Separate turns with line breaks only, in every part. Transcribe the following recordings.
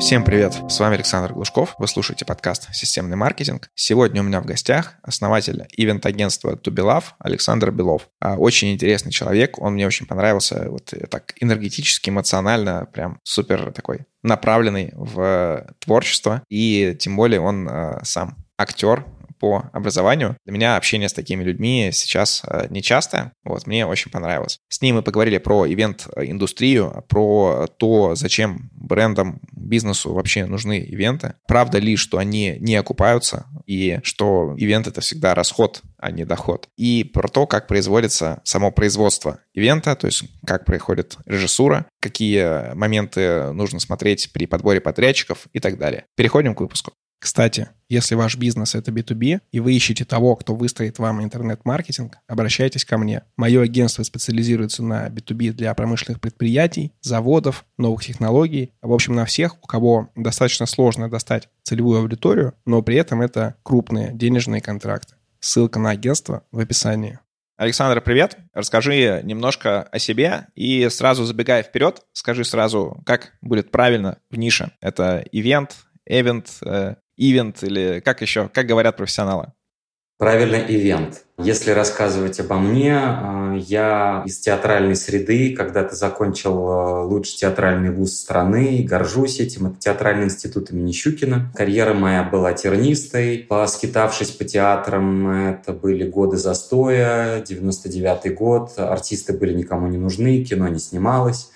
Всем привет, с вами Александр Глушков, вы слушаете подкаст «Системный маркетинг». Сегодня у меня в гостях основатель ивент-агентства To Be Love Александр Белов. А, очень интересный человек, он мне очень понравился, вот так энергетически, эмоционально, прям супер такой направленный в творчество, и тем более он а, сам актер, по образованию. Для меня общение с такими людьми сейчас э, нечастое. Вот, мне очень понравилось. С ним мы поговорили про ивент-индустрию, про то, зачем брендам, бизнесу вообще нужны ивенты. Правда ли, что они не окупаются, и что ивент — это всегда расход, а не доход. И про то, как производится само производство ивента, то есть как происходит режиссура, какие моменты нужно смотреть при подборе подрядчиков и так далее. Переходим к выпуску. Кстати, если ваш бизнес — это B2B, и вы ищете того, кто выстроит вам интернет-маркетинг, обращайтесь ко мне. Мое агентство специализируется на B2B для промышленных предприятий, заводов, новых технологий. В общем, на всех, у кого достаточно сложно достать целевую аудиторию, но при этом это крупные денежные контракты. Ссылка на агентство в описании. Александр, привет. Расскажи немножко о себе и сразу забегая вперед, скажи сразу, как будет правильно в нише. Это ивент, эвент, э, ивент или как еще, как говорят профессионалы?
Правильно, ивент. Если рассказывать обо мне, э, я из театральной среды, когда-то закончил э, лучший театральный вуз страны, горжусь этим. Это театральный институт имени Щукина. Карьера моя была тернистой. Поскитавшись по театрам, это были годы застоя, 99-й год. Артисты были никому не нужны, кино не снималось.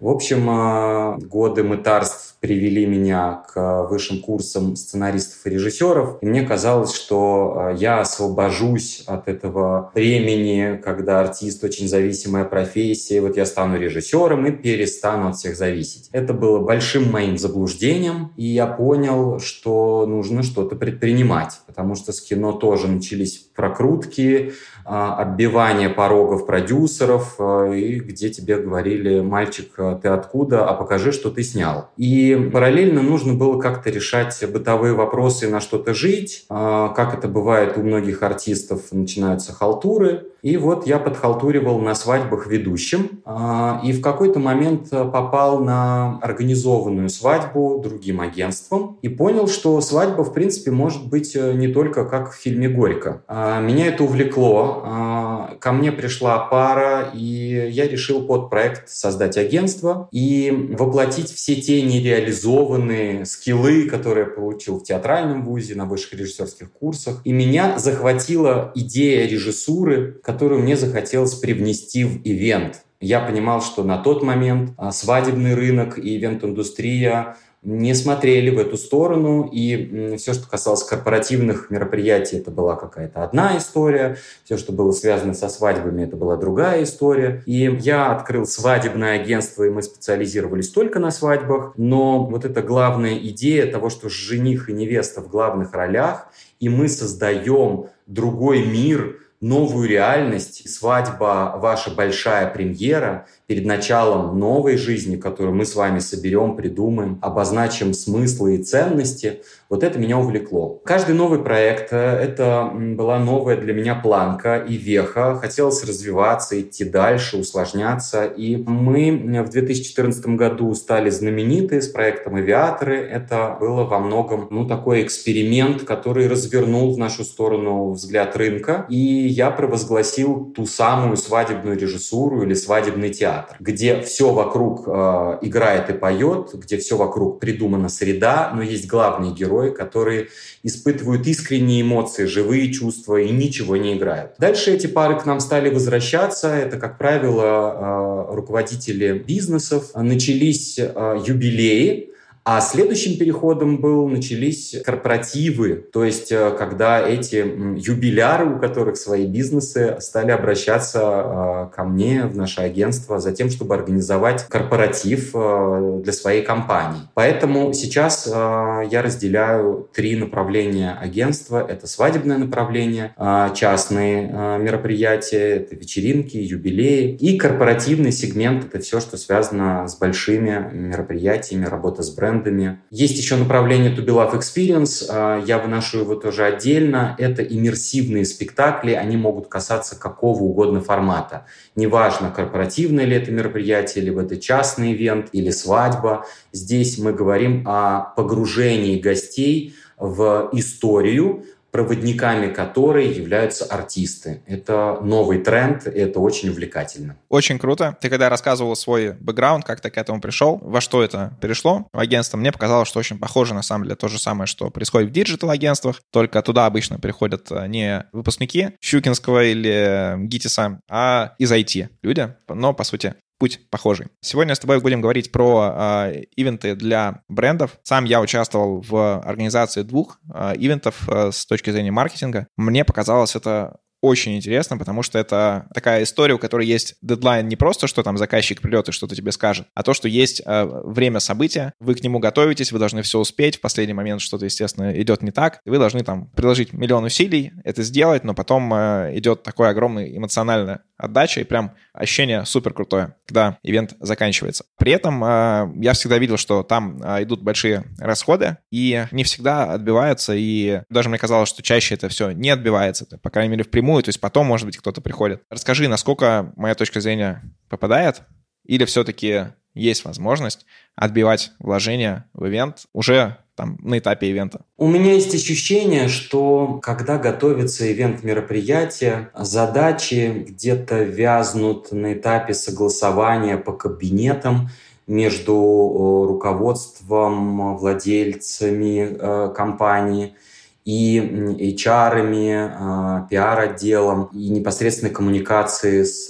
В общем, э, годы мытарств привели меня к высшим курсам сценаристов и режиссеров. И мне казалось, что э, я освобожусь от этого времени, когда артист очень зависимая профессия. Вот я стану режиссером и перестану от всех зависеть. Это было большим моим заблуждением, и я понял, что нужно что-то предпринимать, потому что с кино тоже начались прокрутки, а, отбивание порогов продюсеров, э, и где тебе говорили, мальчик, э, ты откуда, а покажи, что ты снял. И параллельно нужно было как-то решать бытовые вопросы, на что-то жить. А, как это бывает у многих артистов, начинаются халтуры. И вот я подхалтуривал на свадьбах ведущим. А, и в какой-то момент попал на организованную свадьбу другим агентством. И понял, что свадьба, в принципе, может быть э, не только как в фильме «Горько». А, меня это увлекло. Ко мне пришла пара, и я решил под проект создать агентство и воплотить все те нереализованные реализованные скиллы, которые я получил в театральном вузе, на высших режиссерских курсах. И меня захватила идея режиссуры, которую мне захотелось привнести в ивент. Я понимал, что на тот момент а, свадебный рынок и ивент-индустрия не смотрели в эту сторону, и все, что касалось корпоративных мероприятий, это была какая-то одна история, все, что было связано со свадьбами, это была другая история. И я открыл свадебное агентство, и мы специализировались только на свадьбах, но вот эта главная идея того, что жених и невеста в главных ролях, и мы создаем другой мир, новую реальность, свадьба, ваша большая премьера перед началом новой жизни, которую мы с вами соберем, придумаем, обозначим смыслы и ценности, вот это меня увлекло. Каждый новый проект э, — это была новая для меня планка и веха. Хотелось развиваться, идти дальше, усложняться. И мы в 2014 году стали знамениты с проектом «Авиаторы». Это было во многом ну, такой эксперимент, который развернул в нашу сторону взгляд рынка. И я провозгласил ту самую свадебную режиссуру или свадебный театр, где все вокруг э, играет и поет, где все вокруг придумана среда, но есть главный герой, герои, которые испытывают искренние эмоции, живые чувства и ничего не играют. Дальше эти пары к нам стали возвращаться. Это, как правило, э, руководители бизнесов. Начались э, юбилеи, а следующим переходом был, начались корпоративы, то есть э, когда эти юбиляры, у которых свои бизнесы, стали обращаться э, ко мне в наше агентство за тем, чтобы организовать корпоратив э, для своей компании. Поэтому сейчас я разделяю три направления агентства. Это свадебное направление, частные мероприятия, это вечеринки, юбилеи и корпоративный сегмент. Это все, что связано с большими мероприятиями, работа с брендом, брендами. Есть еще направление To Be Love Experience, а, я выношу его тоже отдельно. Это иммерсивные спектакли, они могут касаться какого угодно формата. Неважно, корпоративное ли это мероприятие, либо это частный ивент или свадьба. Здесь мы говорим о погружении гостей в историю, проводниками которой являются артисты. Это новый тренд, и это очень увлекательно.
Очень круто. Ты когда рассказывал свой бэкграунд, как ты к этому пришел, во что это перешло в агентство, мне показалось, что очень похоже на самом деле то же самое, что происходит в диджитал-агентствах, только туда обычно приходят э, не выпускники Щукинского или ГИТИСа, а из IT люди, но, по сути, путь похожий. Сегодня с тобой будем говорить про э, ивенты для брендов. Сам я участвовал в организации двух э, ивентов э, с точки зрения маркетинга. Мне показалось это очень интересно, потому что это такая история, у которой есть дедлайн не просто, что там заказчик придет и что-то тебе скажет, а то, что есть э, время события, вы к нему готовитесь, вы должны все успеть, в последний момент что-то, естественно, идет не так, вы должны там приложить миллион усилий, это сделать, но потом э, идет такое огромное эмоциональное отдача и прям ощущение супер крутое, когда ивент заканчивается. При этом э, я всегда видел, что там э, идут большие расходы и не всегда отбиваются, и даже мне казалось, что чаще это все не отбивается, по крайней мере, впрямую, то есть потом, может быть, кто-то приходит. Расскажи, насколько моя точка зрения попадает, или все-таки есть возможность отбивать вложения в ивент уже там, на этапе ивента?
У меня есть ощущение, что когда готовится ивент мероприятия, задачи где-то вязнут на этапе согласования по кабинетам между э, руководством, владельцами э, компании – и HR, пиар-отделом, и непосредственной коммуникации с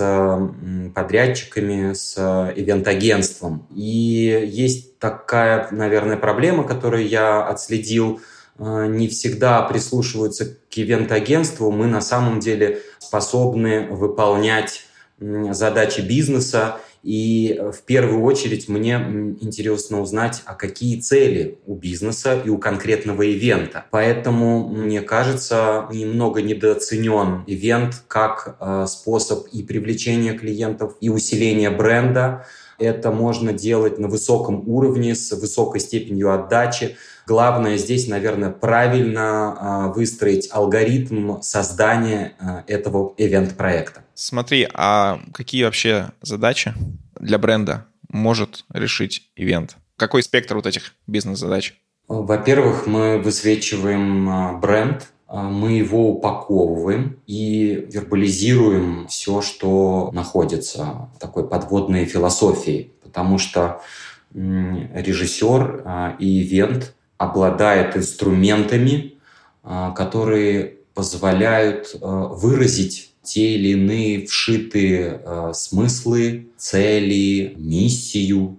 подрядчиками, с ивент-агентством. И есть такая, наверное, проблема, которую я отследил, а, не всегда прислушиваются к ивент-агентству. Мы на самом деле способны выполнять задачи бизнеса и э, в первую очередь мне интересно узнать, а какие цели у бизнеса и у конкретного ивента. Поэтому, мне кажется, немного недооценен ивент как э, способ и привлечения клиентов, и усиления бренда. Это можно делать на высоком уровне, с высокой степенью отдачи. Главное здесь, наверное, правильно э, выстроить алгоритм создания э, этого ивент-проекта.
Смотри, а какие вообще задачи для бренда может решить ивент? Какой спектр вот этих бизнес-задач?
Во-первых, мы высвечиваем а, бренд, а, мы его упаковываем и вербализируем все, что находится в такой подводной философии, потому что режиссер а, и ивент обладает инструментами, которые позволяют выразить те или иные вшитые смыслы, цели, миссию,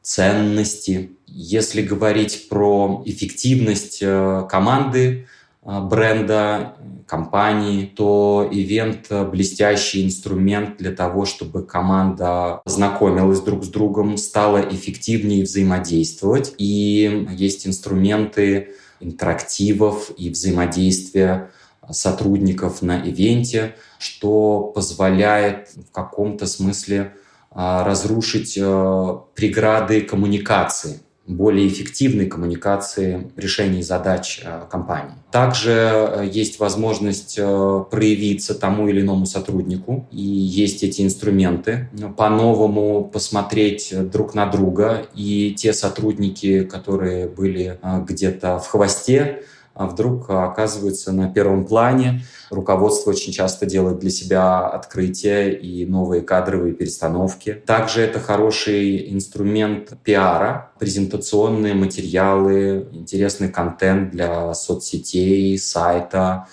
ценности. Если говорить про эффективность команды, бренда, компании, то ивент – блестящий инструмент для того, чтобы команда знакомилась друг с другом, стала эффективнее взаимодействовать. И есть инструменты интерактивов и взаимодействия сотрудников на ивенте, что позволяет в каком-то смысле а, разрушить а, преграды коммуникации, более эффективной коммуникации решений задач а, компании. Также есть возможность проявиться тому или иному сотруднику, и есть эти инструменты, по-новому посмотреть друг на друга, и те сотрудники, которые были где-то в хвосте, вдруг оказываются на первом плане. Руководство очень часто делает для себя открытия и новые кадровые перестановки. Также это хороший инструмент пиара, презентационные материалы, интересный контент для соцсетей, сайта,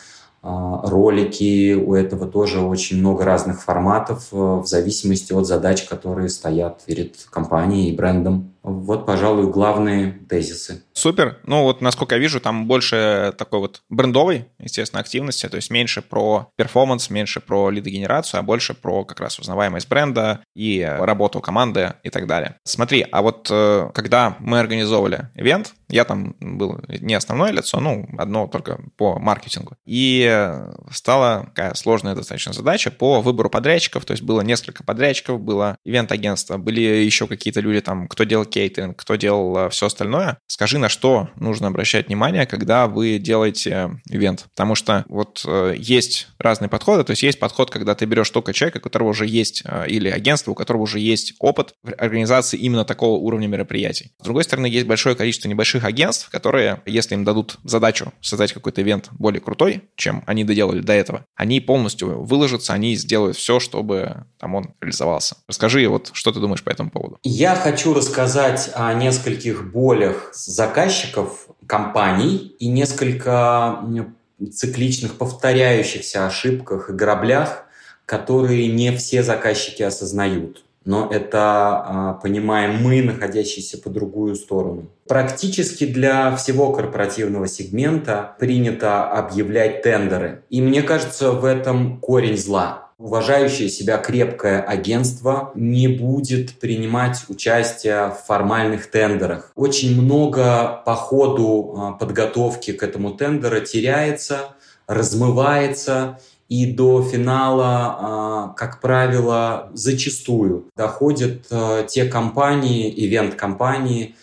а, ролики. У этого тоже очень много разных форматов э, в зависимости от задач, которые стоят перед компанией и брендом. Вот, пожалуй, главные тезисы.
Супер. Ну вот, насколько я вижу, там больше такой вот брендовой, естественно, активности, то есть меньше про перформанс, меньше про лидогенерацию, а больше про как раз узнаваемость бренда и работу команды и так далее. Смотри, а вот э, когда мы организовывали ивент, я там был не основное лицо, ну, одно только по маркетингу. И стала такая сложная достаточно задача по выбору подрядчиков, то есть было несколько подрядчиков, было ивент-агентство, были еще какие-то люди там, кто делал кейтеринг, кто делал э, все остальное. Скажи, на что нужно обращать внимание, когда вы делаете ивент? Потому что вот э, есть разные подходы, то есть есть подход, когда ты берешь только человека, у которого уже есть, э, или агентство, у которого уже есть опыт в организации именно такого уровня мероприятий. С другой стороны, есть большое количество небольших больших агентств, которые, если им дадут задачу создать какой-то ивент более крутой, чем они доделали до этого, они полностью выложатся, они сделают все, чтобы там он реализовался. Расскажи, вот что ты думаешь по этому поводу?
Я хочу рассказать о нескольких болях заказчиков компаний и несколько цикличных повторяющихся ошибках и граблях, которые не все заказчики осознают но это а, понимаем мы, находящиеся по другую сторону. Практически для всего корпоративного сегмента принято объявлять тендеры. И мне кажется, в этом корень зла. Уважающее себя крепкое агентство не будет принимать участие в формальных тендерах. Очень много по ходу а, подготовки к этому тендеру теряется, размывается, и до финала, а, как правило, зачастую доходят а, те компании, ивент-компании,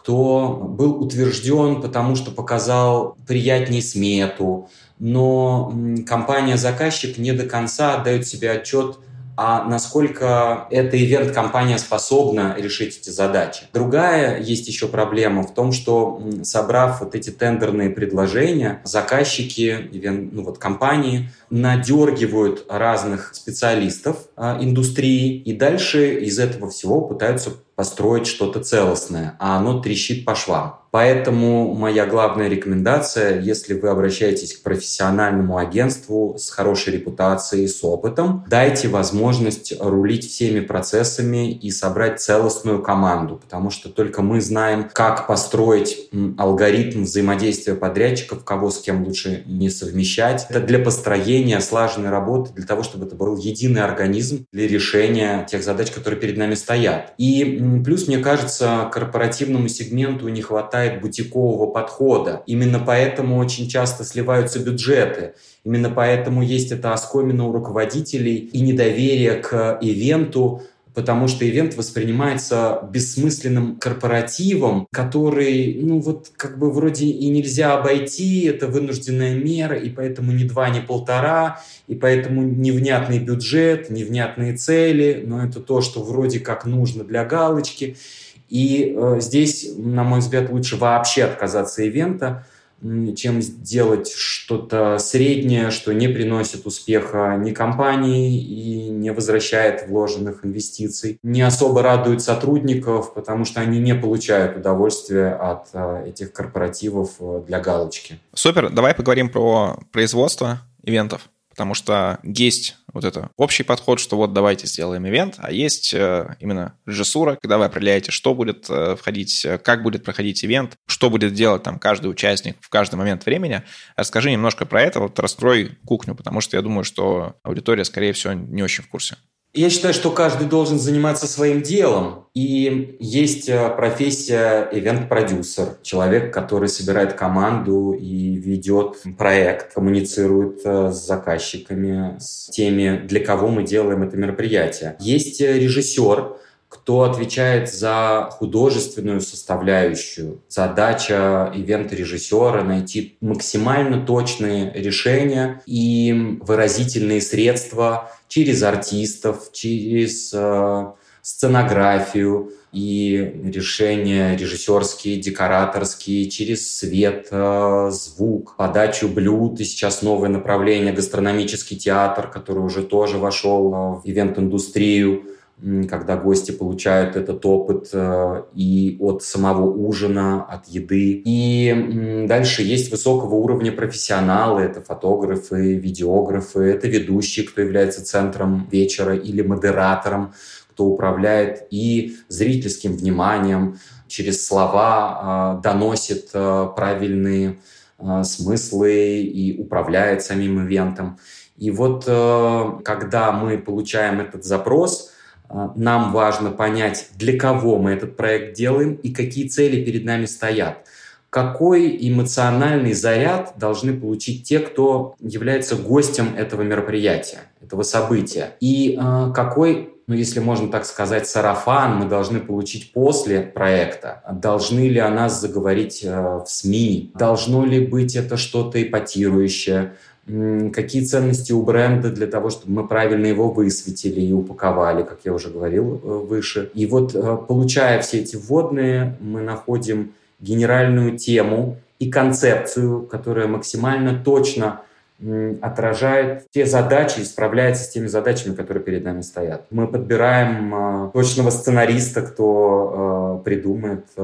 кто был утвержден, потому что показал приятней смету, но компания-заказчик не до конца отдает себе отчет а насколько эта ивент-компания способна решить эти задачи. Другая есть еще проблема в том, что собрав вот эти тендерные предложения, заказчики, ну вот компании надергивают разных специалистов а, индустрии и дальше из этого всего пытаются построить что-то целостное, а оно трещит по швам. Поэтому моя главная рекомендация, если вы обращаетесь к профессиональному агентству с хорошей репутацией, с опытом, дайте возможность рулить всеми процессами и собрать целостную команду, потому что только мы знаем, как построить алгоритм взаимодействия подрядчиков, кого с кем лучше не совмещать. Это для построения слаженной работы, для того, чтобы это был единый организм для решения тех задач, которые перед нами стоят. И плюс, мне кажется, корпоративному сегменту не хватает бутикового подхода. Именно поэтому очень часто сливаются бюджеты. Именно поэтому есть это оскомина у руководителей и недоверие к ивенту, потому что ивент воспринимается бессмысленным корпоративом, который, ну вот как бы вроде и нельзя обойти, это вынужденная мера, и поэтому ни два, ни полтора, и поэтому невнятный бюджет, невнятные цели, но это то, что вроде как нужно для галочки. И э, здесь, на мой взгляд, лучше вообще отказаться ивента, чем сделать что-то среднее, что не приносит успеха ни компании и не возвращает вложенных инвестиций. Не особо радует сотрудников, потому что они не получают удовольствия от э, этих корпоративов э, для галочки.
Супер, давай поговорим про производство ивентов. Потому что есть вот это общий подход, что вот давайте сделаем ивент, а есть э, именно режиссура, когда вы определяете, что будет э, входить, э, как будет проходить ивент, что будет делать там каждый участник в каждый момент времени. Расскажи немножко про это, вот расстрой кухню, потому что я думаю, что аудитория, скорее всего, не очень в курсе.
Я считаю, что каждый должен заниматься своим делом. И есть э, профессия ивент-продюсер, человек, который собирает команду и ведет проект, коммуницирует э, с заказчиками, с теми, для кого мы делаем это мероприятие. Есть э, режиссер, кто отвечает за художественную составляющую. Задача ивент-режиссера найти максимально точные решения и выразительные средства через артистов, через э, сценографию и решения режиссерские, декораторские, через свет, э, звук, подачу блюд. И сейчас новое направление – гастрономический театр, который уже тоже вошел в ивент-индустрию когда гости получают этот опыт э, и от самого ужина, от еды. И дальше есть высокого уровня профессионалы, это фотографы, видеографы, это ведущие, кто является центром вечера или модератором, кто управляет и зрительским вниманием, через слова э, доносит э, правильные э, смыслы и управляет самим ивентом. И вот когда мы получаем этот запрос, нам важно понять, для кого мы этот проект делаем и какие цели перед нами стоят. Какой эмоциональный заряд должны получить те, кто является гостем этого мероприятия, этого события. И э, какой ну, если можно так сказать, сарафан мы должны получить после проекта? Должны ли о нас заговорить э, в СМИ? Должно ли быть это что-то эпатирующее? Какие ценности у бренда для того, чтобы мы правильно его высветили и упаковали, как я уже говорил э, выше. И вот, э, получая все эти вводные, мы находим генеральную тему и концепцию, которая максимально точно отражает те задачи и справляется с теми задачами, которые перед нами стоят. Мы подбираем э, точного сценариста, кто э, придумает э,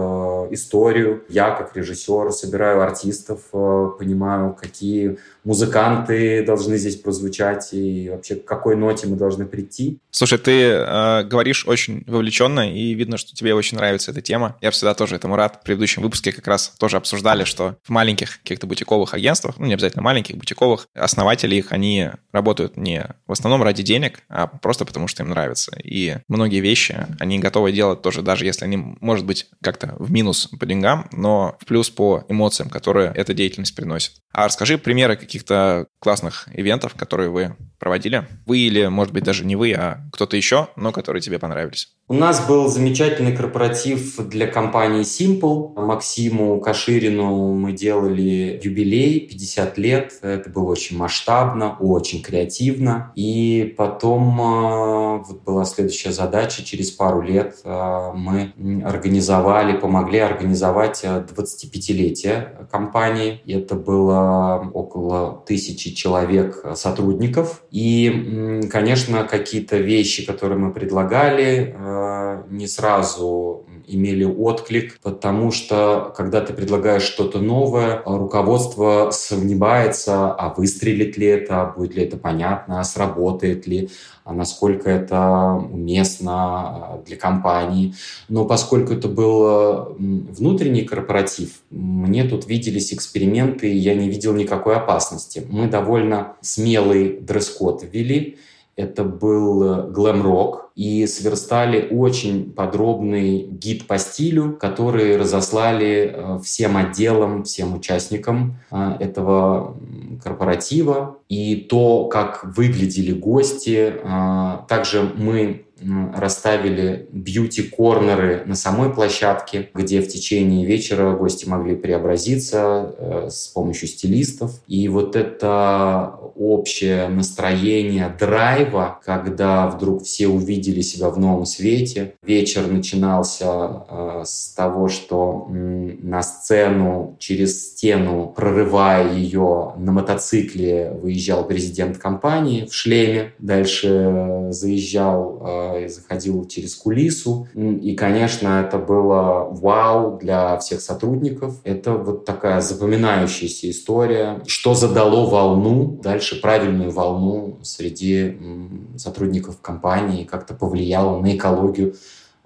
историю. Я, как режиссер, собираю артистов, э, понимаю, какие музыканты должны здесь прозвучать и вообще к какой ноте мы должны прийти.
Слушай, ты э, говоришь очень вовлеченно, и видно, что тебе очень нравится эта тема. Я всегда тоже этому рад. В предыдущем выпуске как раз тоже обсуждали, что в маленьких каких-то бутиковых агентствах, ну не обязательно маленьких, бутиковых, основатели их, они работают не в основном ради денег, а просто потому, что им нравится. И многие вещи они готовы делать тоже, даже если они, может быть, как-то в минус по деньгам, но в плюс по эмоциям, которые эта деятельность приносит. А расскажи примеры каких-то классных ивентов, которые вы проводили. Вы или, может быть, даже не вы, а кто-то еще, но которые тебе понравились.
У нас был замечательный корпоратив для компании Simple. Максиму Каширину мы делали юбилей, 50 лет. Это было очень масштабно, очень креативно. И потом э, вот была следующая задача. Через пару лет э, мы организовали, помогли организовать 25-летие компании. Это было около тысячи человек сотрудников. И, конечно, какие-то вещи, которые мы предлагали, э, не сразу имели отклик, потому что, когда ты предлагаешь что-то новое, руководство сомневается, а выстрелит ли это, будет ли это понятно, а сработает ли, а насколько это уместно а, для компании. Но поскольку это был внутренний корпоратив, мне тут виделись эксперименты, и я не видел никакой опасности. Мы довольно смелый дресс-код ввели, это был глэм-рок, и сверстали очень подробный гид по стилю, который разослали э, всем отделам, всем участникам э, этого корпоратива. И то, как выглядели гости, э, также мы расставили бьюти-корнеры на самой площадке, где в течение вечера гости могли преобразиться э, с помощью стилистов. И вот это общее настроение драйва, когда вдруг все увидели себя в новом свете. Вечер начинался э, с того, что на сцену через стену, прорывая ее на мотоцикле, выезжал президент компании в шлеме. Дальше э, заезжал и заходил через кулису. И, конечно, это было вау для всех сотрудников. Это вот такая запоминающаяся история, что задало волну, дальше правильную волну среди сотрудников компании, как-то повлияло на экологию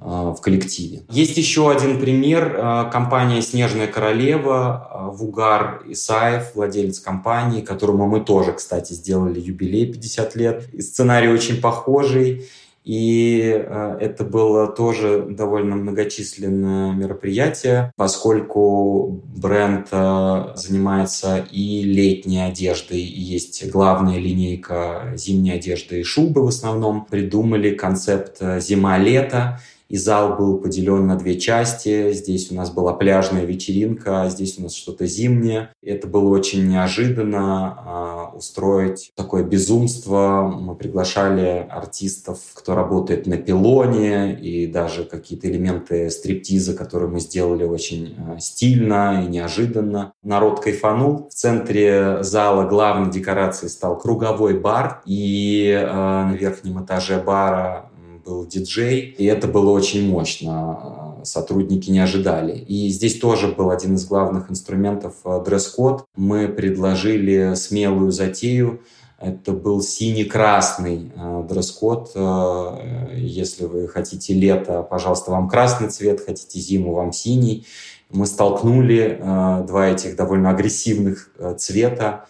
в коллективе. Есть еще один пример. Э, компания «Снежная королева», э, Вугар Исаев, владелец компании, которому мы тоже, кстати, сделали юбилей 50 лет. И сценарий очень похожий. И э, это было тоже довольно многочисленное мероприятие, поскольку бренд э, занимается и летней одеждой, и есть главная линейка зимней одежды и шубы в основном. Придумали концепт э, зима-лето, и зал был поделен на две части. Здесь у нас была пляжная вечеринка, а здесь у нас что-то зимнее. Это было очень неожиданно а, устроить такое безумство. Мы приглашали артистов, кто работает на пилоне, и даже какие-то элементы стриптиза, которые мы сделали очень а, стильно и неожиданно. Народ кайфанул. В центре зала главной декорацией стал круговой бар, и э, на верхнем этаже бара был диджей, и это было очень мощно. Сотрудники не ожидали. И здесь тоже был один из главных инструментов э, дресс-код. Мы предложили смелую затею Это был синий-красный э, дресс-код. Э, если вы хотите лето, пожалуйста, вам красный цвет, хотите зиму, вам синий. Мы столкнули э, два этих довольно агрессивных цвета,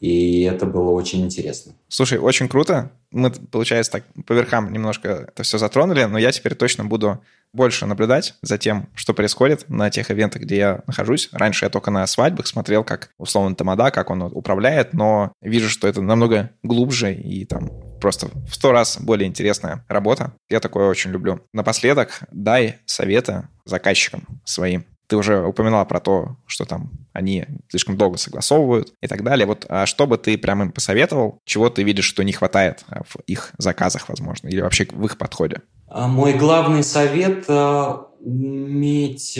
и это было очень интересно.
Слушай, очень круто. Мы, получается, так по верхам немножко это все затронули, но я теперь точно буду больше наблюдать за тем, что происходит на тех ивентах, где я нахожусь. Раньше я только на свадьбах смотрел, как условно Тамада, как он управляет, но вижу, что это намного глубже и там просто в сто раз более интересная работа. Я такое очень люблю. Напоследок дай советы заказчикам своим. Ты уже упоминала про то, что там они слишком долго согласовывают и так далее. Вот а что бы ты прям им посоветовал, чего ты видишь, что не хватает а, в их заказах, возможно, или вообще в их подходе?
А, мой главный совет а, уметь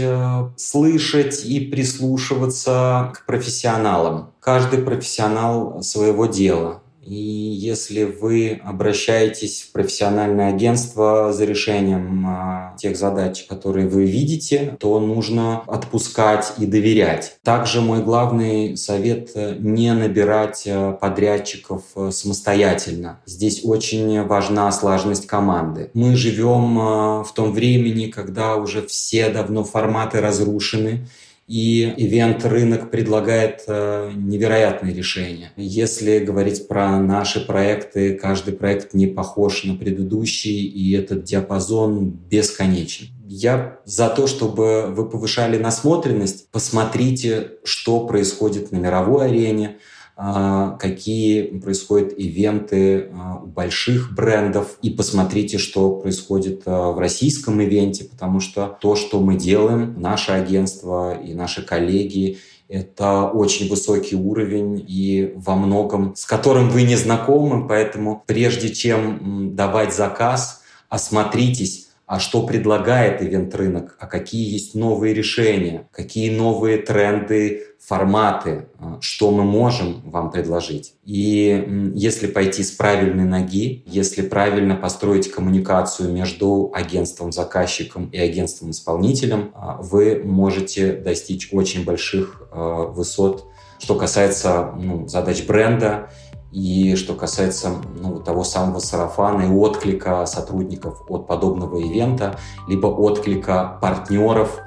слышать и прислушиваться к профессионалам. Каждый профессионал своего дела. И если вы обращаетесь в профессиональное агентство за решением а, тех задач, которые вы видите, то нужно отпускать и доверять. Также мой главный совет – не набирать а, подрядчиков а, самостоятельно. Здесь очень важна слаженность команды. Мы живем в том времени, когда уже все давно форматы разрушены, и ивент-рынок предлагает э, невероятные решения. Если говорить про наши проекты, каждый проект не похож на предыдущий, и этот диапазон бесконечен. Я за то, чтобы вы повышали насмотренность, посмотрите, что происходит на мировой арене, какие происходят ивенты а, у больших брендов, и посмотрите, что происходит а, в российском ивенте, потому что то, что мы делаем, наше агентство и наши коллеги, это очень высокий уровень и во многом с которым вы не знакомы, поэтому прежде чем давать заказ, осмотритесь, а что предлагает ивент-рынок, а какие есть новые решения, какие новые тренды форматы, а, что мы можем вам предложить. И если пойти с правильной ноги, если правильно построить коммуникацию между агентством-заказчиком и агентством-исполнителем, а, вы можете достичь очень больших а, высот, что касается ну, задач бренда и что касается ну, того самого сарафана и отклика сотрудников от подобного ивента, либо отклика партнеров,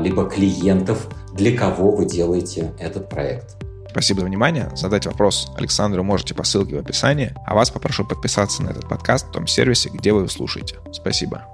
либо клиентов – для кого вы делаете этот проект.
Спасибо за внимание. Задать вопрос Александру можете по ссылке в описании, а вас попрошу подписаться на этот подкаст в том сервисе, где вы его слушаете. Спасибо.